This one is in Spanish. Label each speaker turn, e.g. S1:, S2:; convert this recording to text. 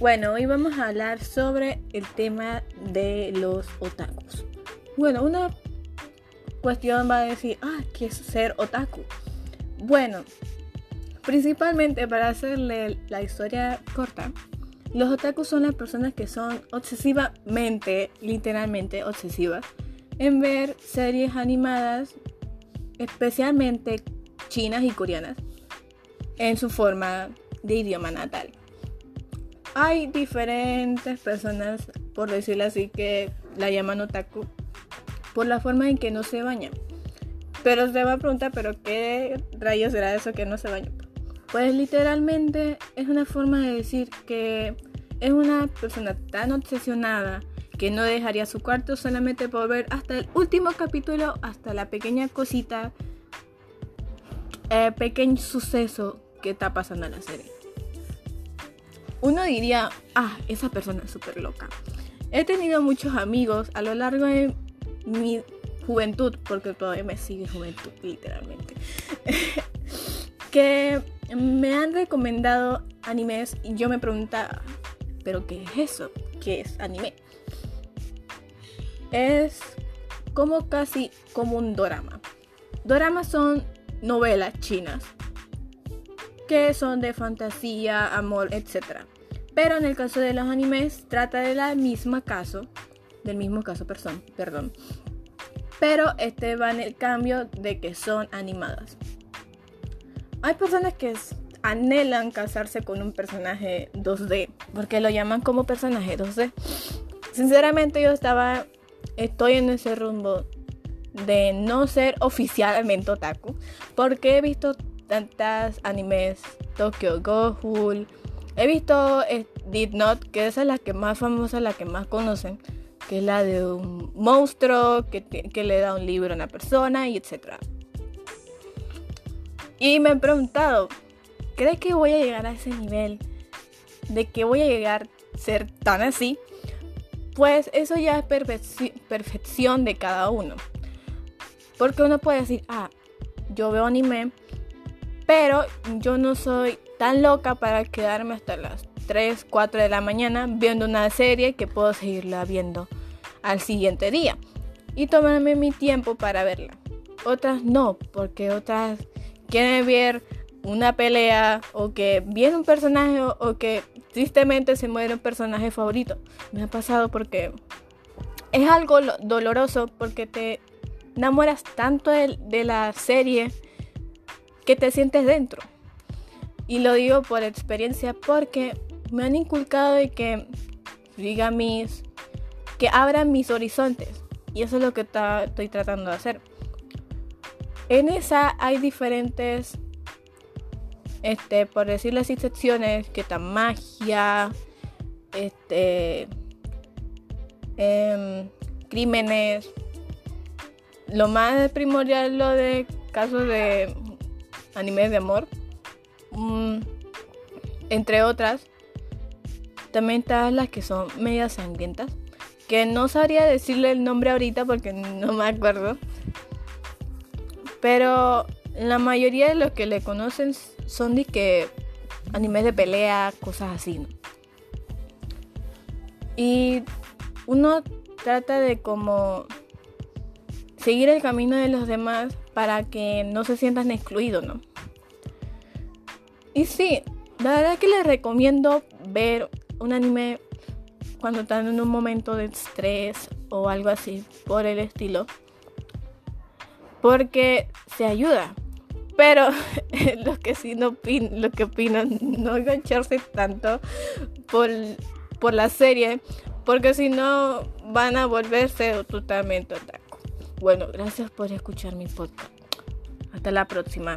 S1: Bueno, hoy vamos a hablar sobre el tema de los otakus. Bueno, una cuestión va a decir, ah, ¿qué es ser otaku? Bueno, principalmente para hacerle la historia corta, los otakus son las personas que son obsesivamente, literalmente obsesivas, en ver series animadas, especialmente chinas y coreanas, en su forma de idioma natal. Hay diferentes personas, por decirlo así, que la llaman otaku por la forma en que no se bañan. Pero se va a preguntar, ¿pero qué rayos será eso que no se baña? Pues literalmente es una forma de decir que es una persona tan obsesionada que no dejaría su cuarto solamente por ver hasta el último capítulo, hasta la pequeña cosita, eh, pequeño suceso que está pasando en la serie. Uno diría, ah, esa persona es súper loca. He tenido muchos amigos a lo largo de mi juventud, porque todavía me sigue juventud, literalmente, que me han recomendado animes y yo me preguntaba, ¿pero qué es eso? ¿Qué es anime? Es como casi como un drama. Doramas son novelas chinas que son de fantasía, amor, etc. Pero en el caso de los animes trata de la misma caso, del mismo caso, perdón, perdón. Pero este va en el cambio de que son animadas. Hay personas que anhelan casarse con un personaje 2D, porque lo llaman como personaje 2D. Sinceramente yo estaba, estoy en ese rumbo de no ser oficialmente otaku, porque he visto tantas animes, Tokyo Ghoul, he visto eh, Did Not, que esa es la que más famosa, la que más conocen, que es la de un monstruo que, que le da un libro a una persona y etc. Y me he preguntado, ¿crees que voy a llegar a ese nivel? ¿De que voy a llegar a ser tan así? Pues eso ya es perfección de cada uno. Porque uno puede decir, ah, yo veo anime, pero yo no soy tan loca para quedarme hasta las 3, 4 de la mañana viendo una serie que puedo seguirla viendo al siguiente día y tomarme mi tiempo para verla. Otras no, porque otras quieren ver una pelea o que viene un personaje o, que tristemente se muere un personaje favorito. Me ha pasado porque es algo doloroso porque te enamoras tanto de, de la serie que te sientes dentro. Y lo digo por experiencia porque me han inculcado de que diga mis que abran mis horizontes y eso es lo que estoy tratando de hacer. En esa hay diferentes este por decirlo así secciones que están magia, este em, crímenes, lo más primordial lo de casos de animes de amor, mm, entre otras. También están las que son medias sangrientas, que no sabría decirle el nombre ahorita porque no me acuerdo. Pero la mayoría de los que le conocen son de que animes de pelea, cosas así. Y uno trata de como seguir el camino de los demás para que no se sientan excluidos, ¿no? Y sí, la verdad que les recomiendo ver un anime cuando están en un momento de estrés o algo así por el estilo. Porque se ayuda. Pero lo que sí no lo que opino, no engancharse tanto por, por la serie. Porque si no van a volverse totalmente otaku. Bueno, gracias por escuchar mi podcast. Hasta la próxima.